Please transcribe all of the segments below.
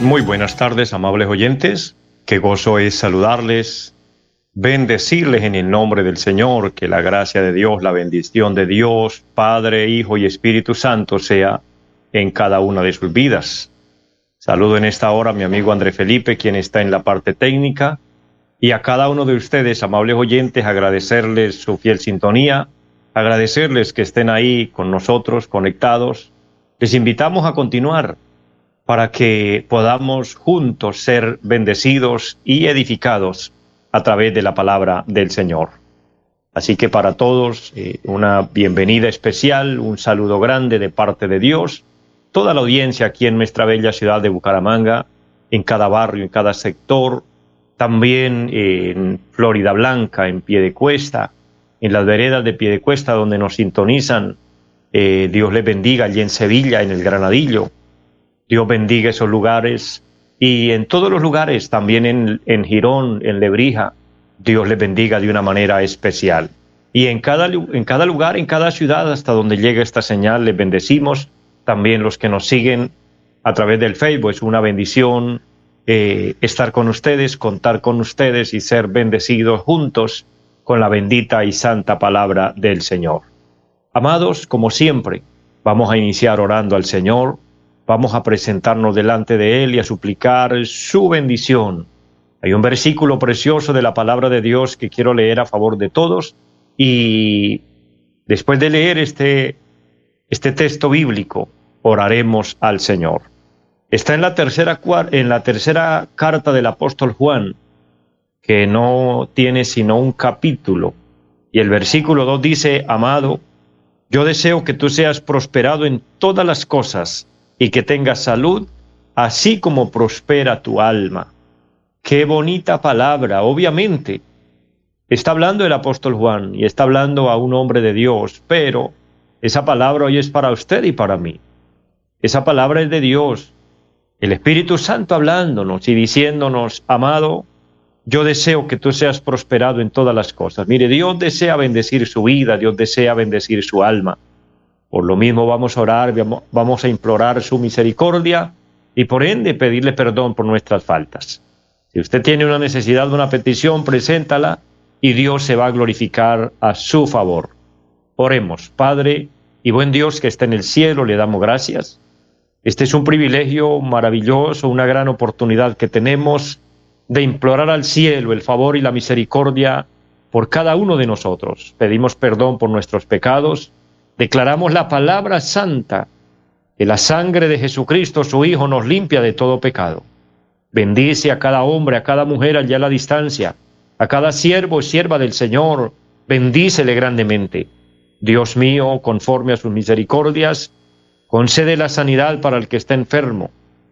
Muy buenas tardes, amables oyentes. Qué gozo es saludarles, bendecirles en el nombre del Señor, que la gracia de Dios, la bendición de Dios, Padre, Hijo y Espíritu Santo sea en cada una de sus vidas. Saludo en esta hora a mi amigo André Felipe, quien está en la parte técnica, y a cada uno de ustedes, amables oyentes, agradecerles su fiel sintonía, agradecerles que estén ahí con nosotros, conectados. Les invitamos a continuar para que podamos juntos ser bendecidos y edificados a través de la palabra del Señor. Así que para todos eh, una bienvenida especial, un saludo grande de parte de Dios, toda la audiencia aquí en nuestra bella ciudad de Bucaramanga, en cada barrio, en cada sector, también en Florida Blanca, en Piedecuesta, en las veredas de Piedecuesta donde nos sintonizan. Eh, Dios les bendiga allí en Sevilla, en el Granadillo. Dios bendiga esos lugares y en todos los lugares, también en, en Girón, en Lebrija, Dios les bendiga de una manera especial. Y en cada, en cada lugar, en cada ciudad, hasta donde llega esta señal, les bendecimos. También los que nos siguen a través del Facebook, es una bendición eh, estar con ustedes, contar con ustedes y ser bendecidos juntos con la bendita y santa palabra del Señor. Amados, como siempre, vamos a iniciar orando al Señor, vamos a presentarnos delante de Él y a suplicar su bendición. Hay un versículo precioso de la palabra de Dios que quiero leer a favor de todos y después de leer este, este texto bíblico, oraremos al Señor. Está en la tercera, en la tercera carta del apóstol Juan, que no tiene sino un capítulo. Y el versículo 2 dice, amado, yo deseo que tú seas prosperado en todas las cosas y que tengas salud, así como prospera tu alma. Qué bonita palabra, obviamente. Está hablando el apóstol Juan y está hablando a un hombre de Dios, pero esa palabra hoy es para usted y para mí. Esa palabra es de Dios el Espíritu Santo hablándonos y diciéndonos, amado, yo deseo que tú seas prosperado en todas las cosas. Mire, Dios desea bendecir su vida, Dios desea bendecir su alma. Por lo mismo vamos a orar, vamos a implorar su misericordia y por ende pedirle perdón por nuestras faltas. Si usted tiene una necesidad, una petición, preséntala y Dios se va a glorificar a su favor. Oremos, Padre y buen Dios que está en el cielo, le damos gracias este es un privilegio maravilloso, una gran oportunidad que tenemos de implorar al cielo el favor y la misericordia por cada uno de nosotros. Pedimos perdón por nuestros pecados, declaramos la palabra santa, que la sangre de Jesucristo, su Hijo, nos limpia de todo pecado. Bendice a cada hombre, a cada mujer allá a la distancia, a cada siervo y sierva del Señor, bendícele grandemente. Dios mío, conforme a sus misericordias, Concede la sanidad para el que está enfermo,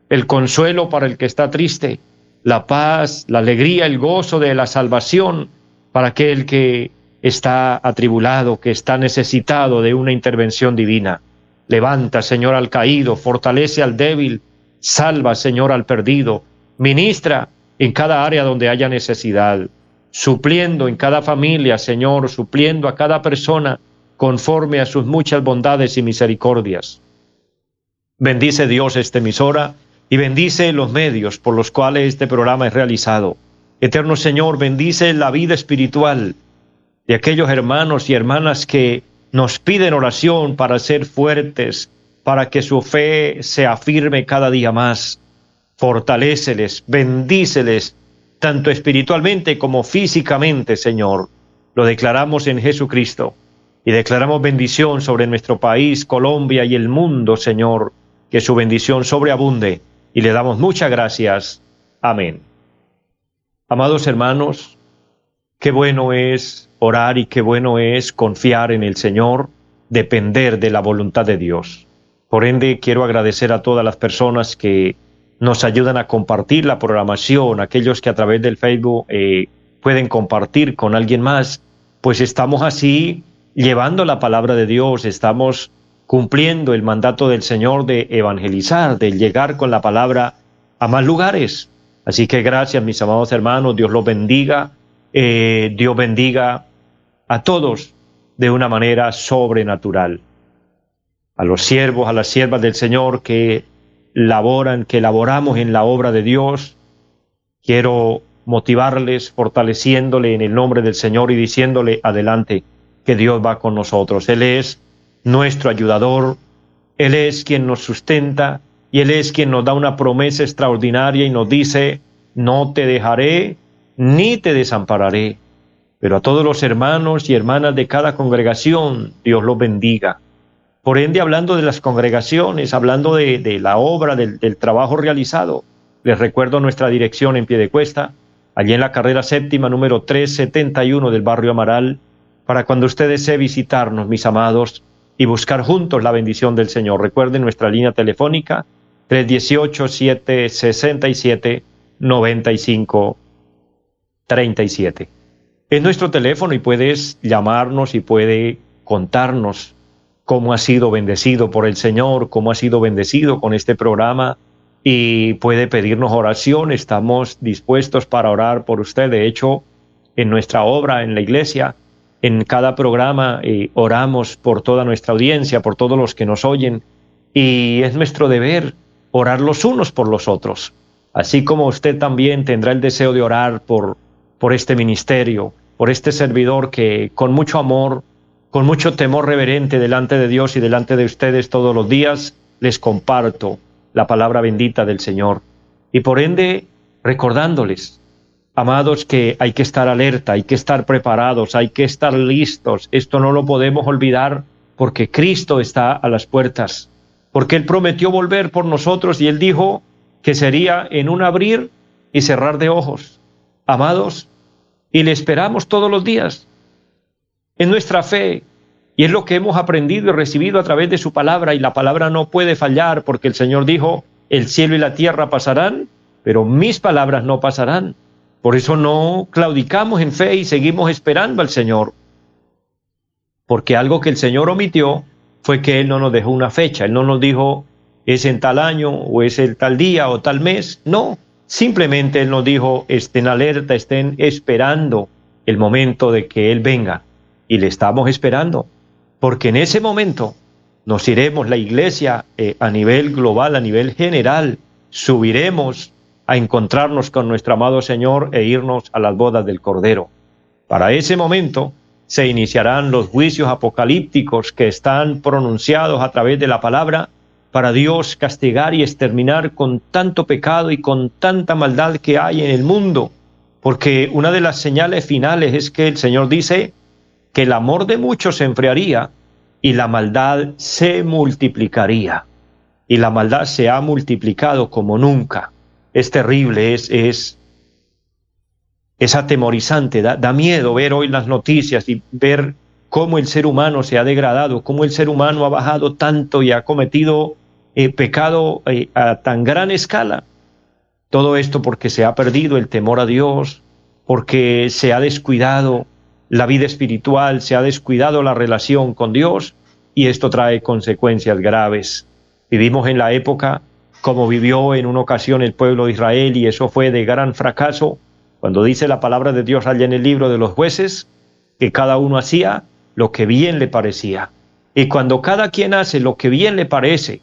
el consuelo para el que está triste, la paz, la alegría, el gozo de la salvación para aquel que está atribulado, que está necesitado de una intervención divina. Levanta, Señor, al caído, fortalece al débil, salva, Señor, al perdido, ministra en cada área donde haya necesidad, supliendo en cada familia, Señor, supliendo a cada persona conforme a sus muchas bondades y misericordias. Bendice Dios esta emisora y bendice los medios por los cuales este programa es realizado. Eterno Señor, bendice la vida espiritual de aquellos hermanos y hermanas que nos piden oración para ser fuertes, para que su fe se afirme cada día más. Fortaléceles, bendíceles, tanto espiritualmente como físicamente, Señor. Lo declaramos en Jesucristo y declaramos bendición sobre nuestro país, Colombia y el mundo, Señor que su bendición sobreabunde y le damos muchas gracias. Amén. Amados hermanos, qué bueno es orar y qué bueno es confiar en el Señor, depender de la voluntad de Dios. Por ende, quiero agradecer a todas las personas que nos ayudan a compartir la programación, aquellos que a través del Facebook eh, pueden compartir con alguien más, pues estamos así llevando la palabra de Dios, estamos cumpliendo el mandato del Señor de evangelizar, de llegar con la palabra a más lugares. Así que gracias, mis amados hermanos, Dios los bendiga, eh, Dios bendiga a todos de una manera sobrenatural. A los siervos, a las siervas del Señor que laboran, que laboramos en la obra de Dios, quiero motivarles, fortaleciéndole en el nombre del Señor y diciéndole adelante que Dios va con nosotros. Él es nuestro ayudador, Él es quien nos sustenta y Él es quien nos da una promesa extraordinaria y nos dice, no te dejaré ni te desampararé. Pero a todos los hermanos y hermanas de cada congregación, Dios los bendiga. Por ende, hablando de las congregaciones, hablando de, la obra, del, trabajo realizado, les recuerdo nuestra dirección en pie de cuesta, allí en la carrera séptima número 371 del barrio Amaral, para cuando usted desee visitarnos, mis amados, y buscar juntos la bendición del Señor. Recuerden nuestra línea telefónica 318-767-9537. Es nuestro teléfono y puedes llamarnos y puede contarnos cómo ha sido bendecido por el Señor, cómo ha sido bendecido con este programa y puede pedirnos oración. Estamos dispuestos para orar por usted. De hecho, en nuestra obra en la iglesia, en cada programa eh, oramos por toda nuestra audiencia, por todos los que nos oyen, y es nuestro deber orar los unos por los otros, así como usted también tendrá el deseo de orar por, por este ministerio, por este servidor que con mucho amor, con mucho temor reverente delante de Dios y delante de ustedes todos los días, les comparto la palabra bendita del Señor. Y por ende, recordándoles Amados, que hay que estar alerta, hay que estar preparados, hay que estar listos. Esto no lo podemos olvidar porque Cristo está a las puertas, porque Él prometió volver por nosotros y Él dijo que sería en un abrir y cerrar de ojos. Amados, y le esperamos todos los días. En nuestra fe, y es lo que hemos aprendido y recibido a través de su palabra, y la palabra no puede fallar porque el Señor dijo, el cielo y la tierra pasarán, pero mis palabras no pasarán. Por eso no claudicamos en fe y seguimos esperando al Señor. Porque algo que el Señor omitió fue que Él no nos dejó una fecha. Él no nos dijo es en tal año o es el tal día o tal mes. No, simplemente Él nos dijo estén alerta, estén esperando el momento de que Él venga. Y le estamos esperando. Porque en ese momento nos iremos, la iglesia eh, a nivel global, a nivel general, subiremos a encontrarnos con nuestro amado Señor e irnos a las bodas del Cordero. Para ese momento se iniciarán los juicios apocalípticos que están pronunciados a través de la palabra para Dios castigar y exterminar con tanto pecado y con tanta maldad que hay en el mundo. Porque una de las señales finales es que el Señor dice que el amor de muchos se enfriaría y la maldad se multiplicaría. Y la maldad se ha multiplicado como nunca es terrible, es, es, es atemorizante, da, da, miedo ver hoy las noticias y ver cómo el ser humano se ha degradado, cómo el ser humano ha bajado tanto y ha cometido eh, pecado a tan gran escala. Todo esto porque se ha perdido el temor a Dios, porque se ha descuidado la vida espiritual, se ha descuidado la relación con Dios y esto trae consecuencias graves. Vivimos en la época como vivió en una ocasión el pueblo de Israel y eso fue de gran fracaso, cuando dice la palabra de Dios allá en el libro de los jueces, que cada uno hacía lo que bien le parecía. Y cuando cada quien hace lo que bien le parece,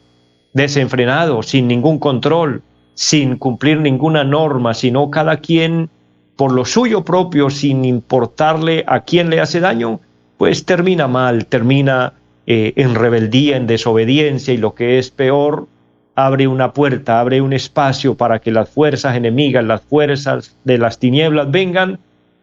desenfrenado, sin ningún control, sin cumplir ninguna norma, sino cada quien por lo suyo propio, sin importarle a quién le hace daño, pues termina mal, termina eh, en rebeldía, en desobediencia y lo que es peor, abre una puerta, abre un espacio para que las fuerzas enemigas, las fuerzas de las tinieblas vengan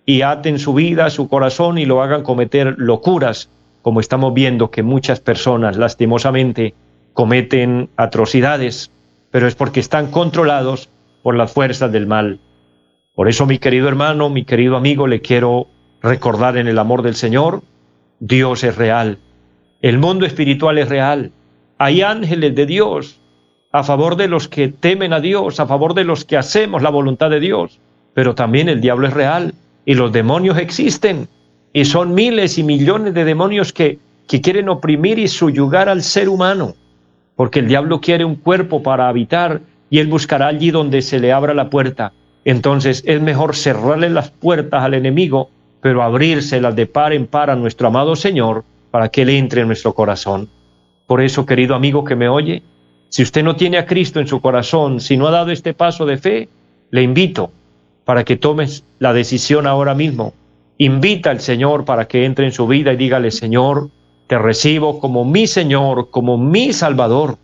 y aten su vida, su corazón y lo hagan cometer locuras, como estamos viendo que muchas personas lastimosamente cometen atrocidades, pero es porque están controlados por las fuerzas del mal. Por eso, mi querido hermano, mi querido amigo, le quiero recordar en el amor del Señor, Dios es real, el mundo espiritual es real, hay ángeles de Dios, a favor de los que temen a Dios, a favor de los que hacemos la voluntad de Dios. Pero también el diablo es real y los demonios existen y son miles y millones de demonios que, quieren oprimir y subyugar al ser humano, porque el diablo quiere un cuerpo para habitar y él buscará allí donde se le abra la puerta. Entonces es mejor cerrarle las puertas al enemigo, pero abrírselas de par en par a nuestro amado Señor para que Él entre en nuestro corazón. Por eso, querido amigo que me oye, si usted no tiene a Cristo en su corazón, si no ha dado este paso de fe, le invito para que tomes la decisión ahora mismo. Invita al Señor para que entre en su vida y dígale, Señor, te recibo como mi Señor, como mi Salvador.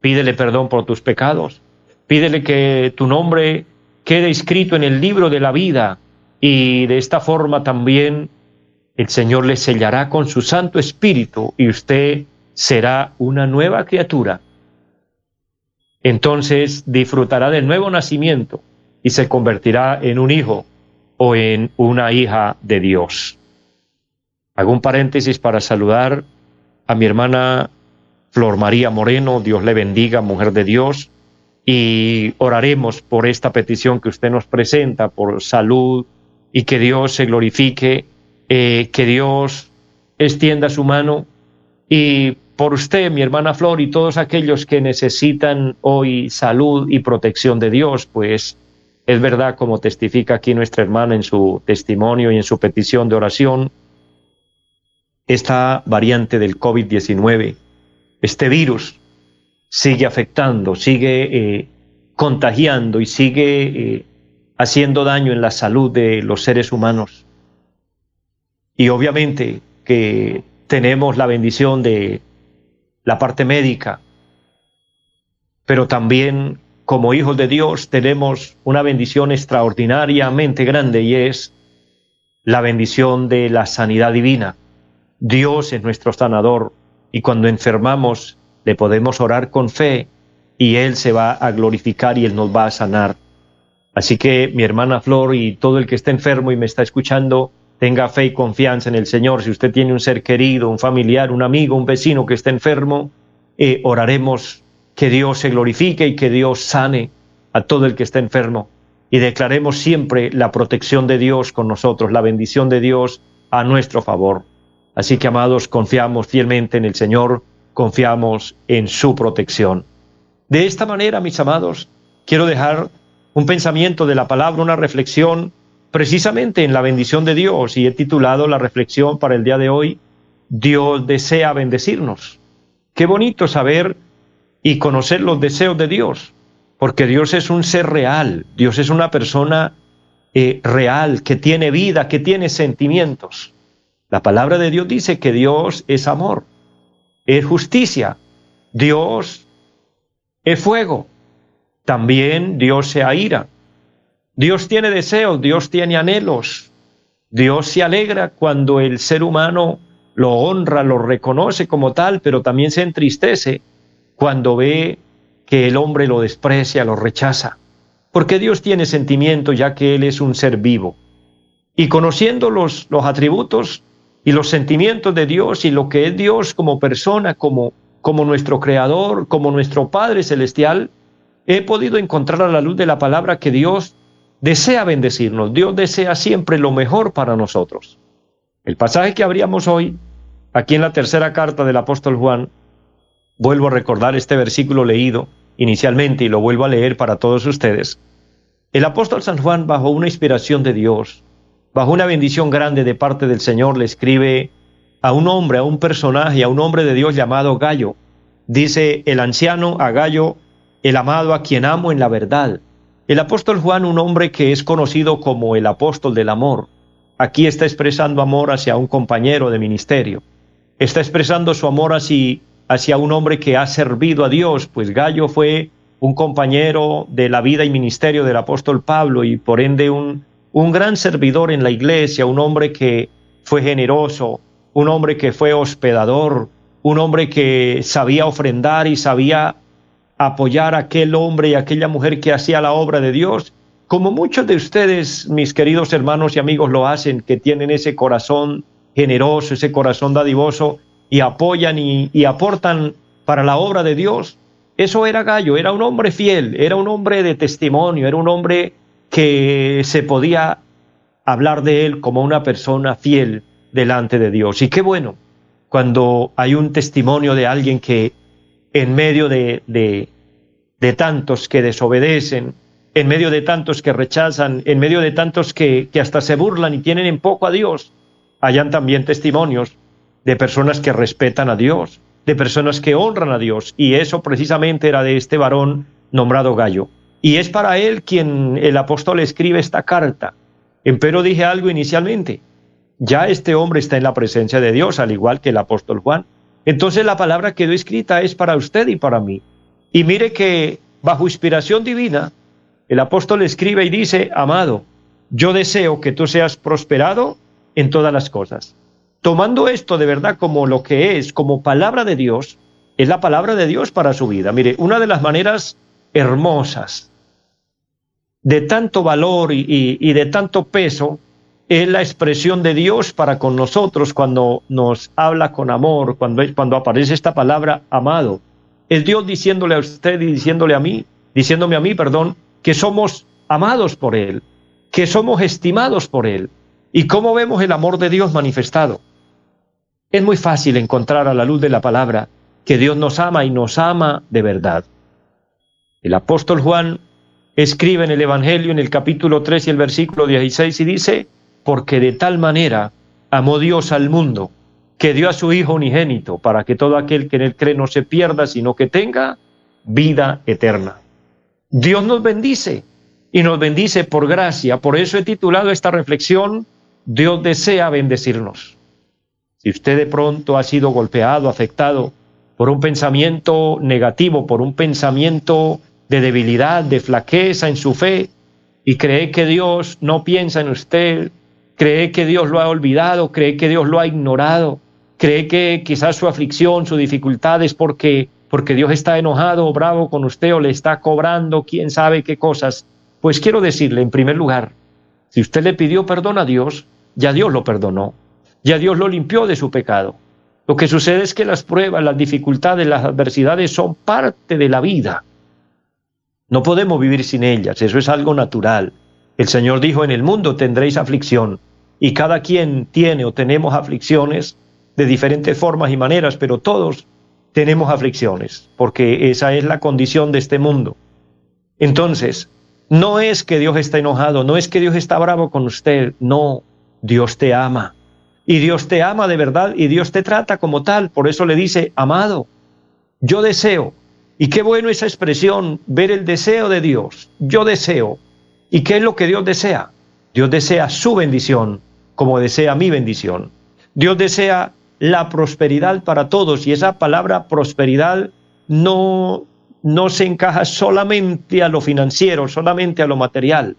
Pídele perdón por tus pecados. Pídele que tu nombre quede escrito en el libro de la vida y de esta forma también el Señor le sellará con su Santo Espíritu y usted será una nueva criatura. Entonces disfrutará del nuevo nacimiento y se convertirá en un hijo o en una hija de Dios. Hago paréntesis para saludar a mi hermana Flor María Moreno, Dios le bendiga, mujer de Dios, y oraremos por esta petición que usted nos presenta, por salud y que Dios se glorifique, eh, que Dios extienda su mano. Y por usted, mi hermana Flor, y todos aquellos que necesitan hoy salud y protección de Dios, pues es verdad, como testifica aquí nuestra hermana en su testimonio y en su petición de oración, esta variante del COVID-19, este virus, sigue afectando, sigue eh, contagiando y sigue eh, haciendo daño en la salud de los seres humanos. Y obviamente que tenemos la bendición de la parte médica, pero también como hijos de Dios tenemos una bendición extraordinariamente grande y es la bendición de la sanidad divina. Dios es nuestro sanador y cuando enfermamos le podemos orar con fe y Él se va a glorificar y Él nos va a sanar. Así que mi hermana Flor y todo el que esté enfermo y me está escuchando, tenga fe y confianza en el Señor. Si usted tiene un ser querido, un familiar, un amigo, un vecino que esté enfermo, eh, oraremos que Dios se glorifique y que Dios sane a todo el que esté enfermo. Y declaremos siempre la protección de Dios con nosotros, la bendición de Dios a nuestro favor. Así que, amados, confiamos fielmente en el Señor confiamos en su protección. De esta manera, mis amados, quiero dejar un pensamiento de la palabra, una reflexión precisamente en la bendición de Dios y he titulado la reflexión para el día de hoy, Dios desea bendecirnos. Qué bonito saber y conocer los deseos de Dios, porque Dios es un ser real, Dios es una persona eh, real, que tiene vida, que tiene sentimientos. La palabra de Dios dice que Dios es amor es justicia. Dios es fuego. También Dios se aira. Dios tiene deseos, Dios tiene anhelos. Dios se alegra cuando el ser humano lo honra, lo reconoce como tal, pero también se entristece cuando ve que el hombre lo desprecia, lo rechaza. Porque Dios tiene sentimiento ya que Él es un ser vivo. Y conociendo los, los atributos y los sentimientos de Dios y lo que es Dios como persona, como, como nuestro Creador, como nuestro Padre Celestial, he podido encontrar a la luz de la palabra que Dios desea bendecirnos, Dios desea siempre lo mejor para nosotros. El pasaje que abríamos hoy, aquí en la tercera carta del apóstol Juan, vuelvo a recordar este versículo leído inicialmente y lo vuelvo a leer para todos ustedes. El apóstol San Juan, bajo una inspiración de Dios, bajo una bendición grande de parte del Señor, le escribe a un hombre, a un personaje, a un hombre de Dios llamado Gallo. Dice el anciano a Gallo, el amado a quien amo en la verdad. El apóstol Juan, un hombre que es conocido como el apóstol del amor, aquí está expresando amor hacia un compañero de ministerio. Está expresando su amor hacia, hacia un hombre que ha servido a Dios, pues Gallo fue un compañero de la vida y ministerio del apóstol Pablo y por ende un un gran servidor en la iglesia, un hombre que fue generoso, un hombre que fue hospedador, un hombre que sabía ofrendar y sabía apoyar a aquel hombre y aquella mujer que hacía la obra de Dios, como muchos de ustedes, mis queridos hermanos y amigos, lo hacen, que tienen ese corazón generoso, ese corazón dadivoso y apoyan y, y aportan para la obra de Dios. Eso era Gallo, era un hombre fiel, era un hombre de testimonio, era un hombre que se podía hablar de él como una persona fiel delante de Dios. Y qué bueno cuando hay un testimonio de alguien que en medio de, de, tantos que desobedecen, en medio de tantos que rechazan, en medio de tantos que, que hasta se burlan y tienen en poco a Dios, hayan también testimonios de personas que respetan a Dios, de personas que honran a Dios. Y eso precisamente era de este varón nombrado Gallo. Y es para él quien el apóstol escribe esta carta. Pero dije algo inicialmente. Ya este hombre está en la presencia de Dios, al igual que el apóstol Juan. Entonces la palabra que quedó escrita es para usted y para mí. Y mire que bajo inspiración divina, el apóstol escribe y dice, amado, yo deseo que tú seas prosperado en todas las cosas tomando esto de verdad como lo que es, como palabra de Dios, es la palabra de Dios para su vida. Mire, una de las maneras hermosas de tanto valor y, de tanto peso es la expresión de Dios para con nosotros cuando nos habla con amor, cuando, cuando aparece esta palabra amado. Es Dios diciéndole a usted y diciéndole a mí, diciéndome a mí, perdón, que somos amados por Él, que somos estimados por Él. ¿Y cómo vemos el amor de Dios manifestado? Es muy fácil encontrar a la luz de la palabra que Dios nos ama y nos ama de verdad. El apóstol Juan escribe en el Evangelio en el capítulo 3 y el versículo 16 y dice, porque de tal manera amó Dios al mundo, que dio a su Hijo unigénito, para que todo aquel que en él cree no se pierda, sino que tenga vida eterna. Dios nos bendice y nos bendice por gracia. Por eso he titulado esta reflexión, Dios desea bendecirnos. Si usted de pronto ha sido golpeado, afectado por un pensamiento negativo, por un pensamiento de debilidad, de flaqueza en su fe, y cree que Dios no piensa en usted, cree que Dios lo ha olvidado, cree que Dios lo ha ignorado, cree que quizás su aflicción, su dificultad es porque, porque Dios está enojado o bravo con usted o le está cobrando quién sabe qué cosas, pues quiero decirle, en primer lugar, si usted le pidió perdón a Dios, ya Dios lo perdonó. Ya Dios lo limpió de su pecado. Lo que sucede es que las pruebas, las dificultades, las adversidades son parte de la vida. No podemos vivir sin ellas, eso es algo natural. El Señor dijo, en el mundo tendréis aflicción, y cada quien tiene o tenemos aflicciones de diferentes formas y maneras, pero todos tenemos aflicciones, porque esa es la condición de este mundo. Entonces, no es que Dios está enojado, no es que Dios está bravo con usted, no, Dios te ama. Y Dios te ama de verdad y Dios te trata como tal. Por eso le dice, amado, yo deseo. Y qué bueno esa expresión, ver el deseo de Dios. Yo deseo. ¿Y qué es lo que Dios desea? Dios desea su bendición como desea mi bendición. Dios desea la prosperidad para todos y esa palabra prosperidad no, no se encaja solamente a lo financiero, solamente a lo material.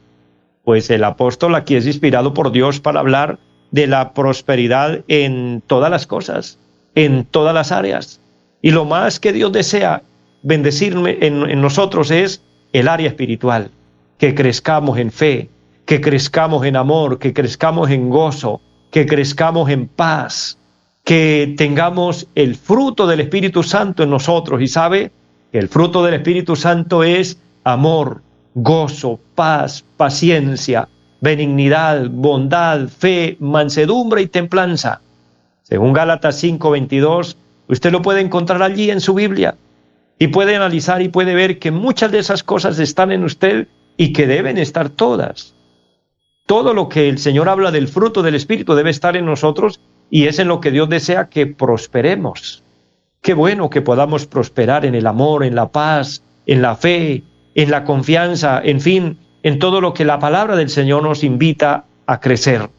Pues el apóstol aquí es inspirado por Dios para hablar de la prosperidad en todas las cosas, en todas las áreas. Y lo más que Dios desea bendecirme en, nosotros es el área espiritual, que crezcamos en fe, que crezcamos en amor, que crezcamos en gozo, que crezcamos en paz, que tengamos el fruto del Espíritu Santo en nosotros. Y sabe que el fruto del Espíritu Santo es amor, gozo, paz, paciencia, benignidad, bondad, fe, mansedumbre y templanza. Según Gálatas 5:22, usted lo puede encontrar allí en su Biblia y puede analizar y puede ver que muchas de esas cosas están en usted y que deben estar todas. Todo lo que el Señor habla del fruto del Espíritu debe estar en nosotros y es en lo que Dios desea que prosperemos. Qué bueno que podamos prosperar en el amor, en la paz, en la fe, en la confianza, en fin, en todo lo que la palabra del Señor nos invita a crecer,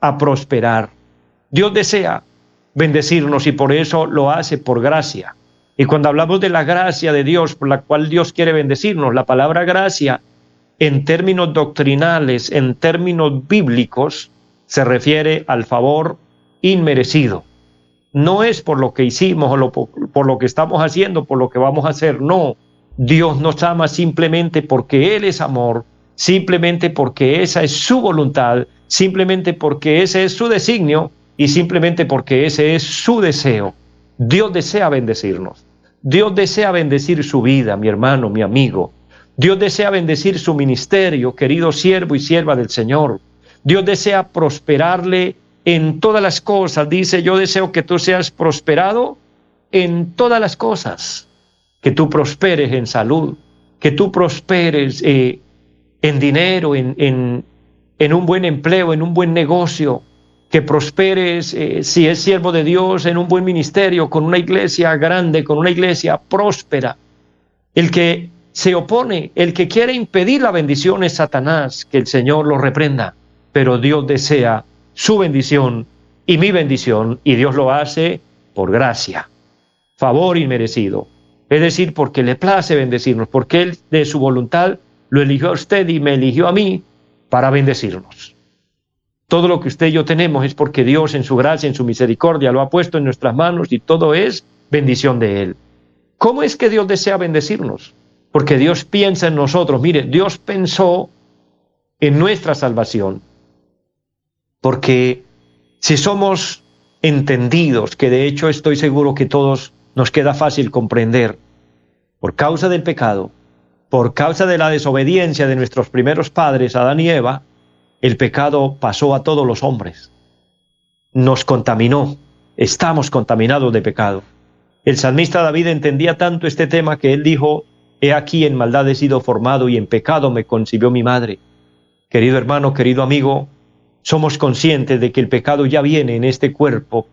a prosperar. Dios desea bendecirnos y por eso lo hace por gracia. Y cuando hablamos de la gracia de Dios por la cual Dios quiere bendecirnos, la palabra gracia en términos doctrinales, en términos bíblicos, se refiere al favor inmerecido. No es por lo que hicimos o por lo que estamos haciendo, por lo que vamos a hacer, no. Dios nos ama simplemente porque Él es amor simplemente porque esa es su voluntad, simplemente porque ese es su designio y simplemente porque ese es su deseo. Dios desea bendecirnos. Dios desea bendecir su vida, mi hermano, mi amigo. Dios desea bendecir su ministerio, querido siervo y sierva del Señor. Dios desea prosperarle en todas las cosas. Dice, yo deseo que tú seas prosperado en todas las cosas. Que tú prosperes en salud, que tú prosperes eh, en dinero, en, en, en, un buen empleo, en un buen negocio, que prosperes, eh, si es siervo de Dios, en un buen ministerio, con una iglesia grande, con una iglesia próspera. El que se opone, el que quiere impedir la bendición es Satanás, que el Señor lo reprenda, pero Dios desea su bendición y mi bendición, y Dios lo hace por gracia, favor inmerecido. Es decir, porque le place bendecirnos, porque Él de su voluntad lo eligió a usted y me eligió a mí para bendecirnos. Todo lo que usted y yo tenemos es porque Dios en su gracia, en su misericordia, lo ha puesto en nuestras manos y todo es bendición de Él. ¿Cómo es que Dios desea bendecirnos? Porque Dios piensa en nosotros. Mire, Dios pensó en nuestra salvación. Porque si somos entendidos, que de hecho estoy seguro que todos nos queda fácil comprender, por causa del pecado, por causa de la desobediencia de nuestros primeros padres, Adán y Eva, el pecado pasó a todos los hombres. Nos contaminó. Estamos contaminados de pecado. El salmista David entendía tanto este tema que él dijo, He aquí en maldad he sido formado y en pecado me concibió mi madre. Querido hermano, querido amigo, somos conscientes de que el pecado ya viene en este cuerpo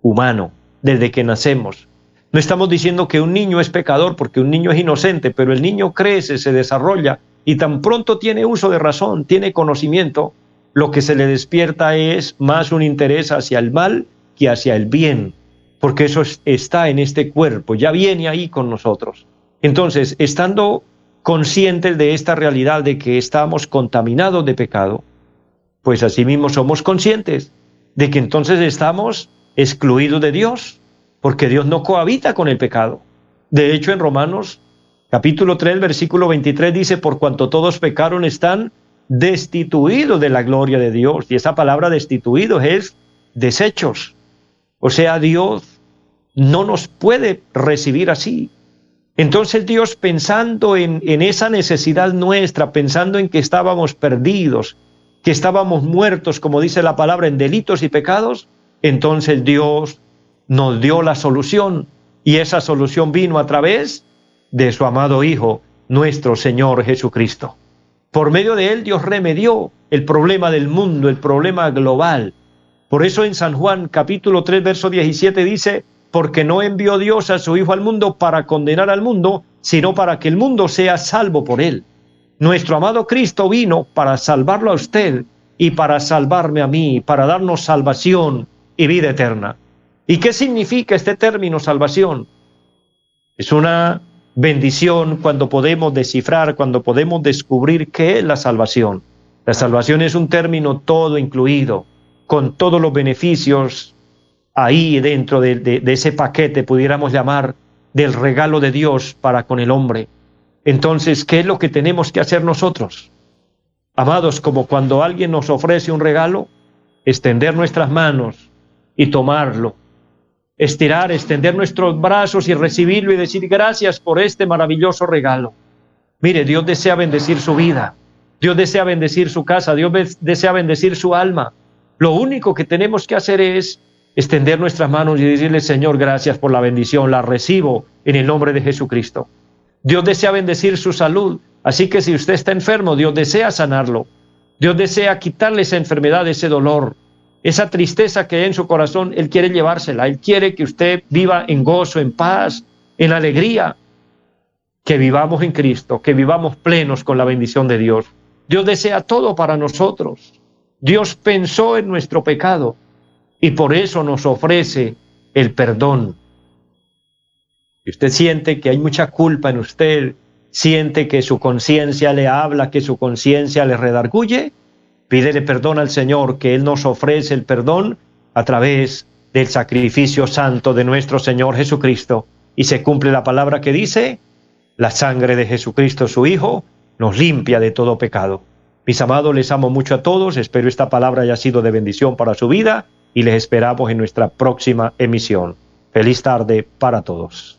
humano desde que nacemos. No estamos diciendo que un niño es pecador porque un niño es inocente, pero el niño crece, se desarrolla y tan pronto tiene uso de razón, tiene conocimiento, lo que se le despierta es más un interés hacia el mal que hacia el bien, porque eso está en este cuerpo, ya viene ahí con nosotros. Entonces, estando conscientes de esta realidad de que estamos contaminados de pecado, pues asimismo somos conscientes de que entonces estamos excluidos de Dios, porque Dios no cohabita con el pecado. De hecho, en Romanos Capítulo 3, versículo 23 dice, por cuanto todos pecaron están destituidos de la gloria de Dios. Y esa palabra destituidos es desechos. O sea, Dios no nos puede recibir así. Entonces Dios pensando en, en esa necesidad nuestra, pensando en que estábamos perdidos, que estábamos muertos, como dice la palabra, en delitos y pecados, entonces Dios nos dio la solución y esa solución vino a través de su amado Hijo, nuestro Señor Jesucristo. Por medio de él Dios remedió el problema del mundo, el problema global. Por eso en San Juan capítulo 3 verso 17 dice, porque no envió Dios a su Hijo al mundo para condenar al mundo, sino para que el mundo sea salvo por él. Nuestro amado Cristo vino para salvarlo a usted y para salvarme a mí, para darnos salvación y vida eterna. ¿Y qué significa este término salvación? Es una bendición cuando podemos descifrar, cuando podemos descubrir qué es la salvación. La salvación es un término todo incluido, con todos los beneficios ahí dentro de, ese paquete, pudiéramos llamar, del regalo de Dios para con el hombre. Entonces, ¿qué es lo que tenemos que hacer nosotros? Amados, como cuando alguien nos ofrece un regalo, extender nuestras manos y tomarlo estirar, extender nuestros brazos y recibirlo y decir gracias por este maravilloso regalo. Mire, Dios desea bendecir su vida, Dios desea bendecir su casa, Dios desea bendecir su alma. Lo único que tenemos que hacer es extender nuestras manos y decirle, Señor, gracias por la bendición, la recibo en el nombre de Jesucristo. Dios desea bendecir su salud, así que si usted está enfermo, Dios desea sanarlo. Dios desea quitarle esa enfermedad, ese dolor. Esa tristeza que en su corazón, Él quiere llevársela. Él quiere que usted viva en gozo, en paz, en alegría. Que vivamos en Cristo, que vivamos plenos con la bendición de Dios. Dios desea todo para nosotros. Dios pensó en nuestro pecado y por eso nos ofrece el perdón. Y usted siente que hay mucha culpa en usted, siente que su conciencia le habla, que su conciencia le redarguye, Pídele perdón al Señor, que Él nos ofrece el perdón a través del sacrificio santo de nuestro Señor Jesucristo. Y se cumple la palabra que dice, la sangre de Jesucristo, su Hijo, nos limpia de todo pecado. Mis amados, les amo mucho a todos, espero esta palabra haya sido de bendición para su vida y les esperamos en nuestra próxima emisión. Feliz tarde para todos.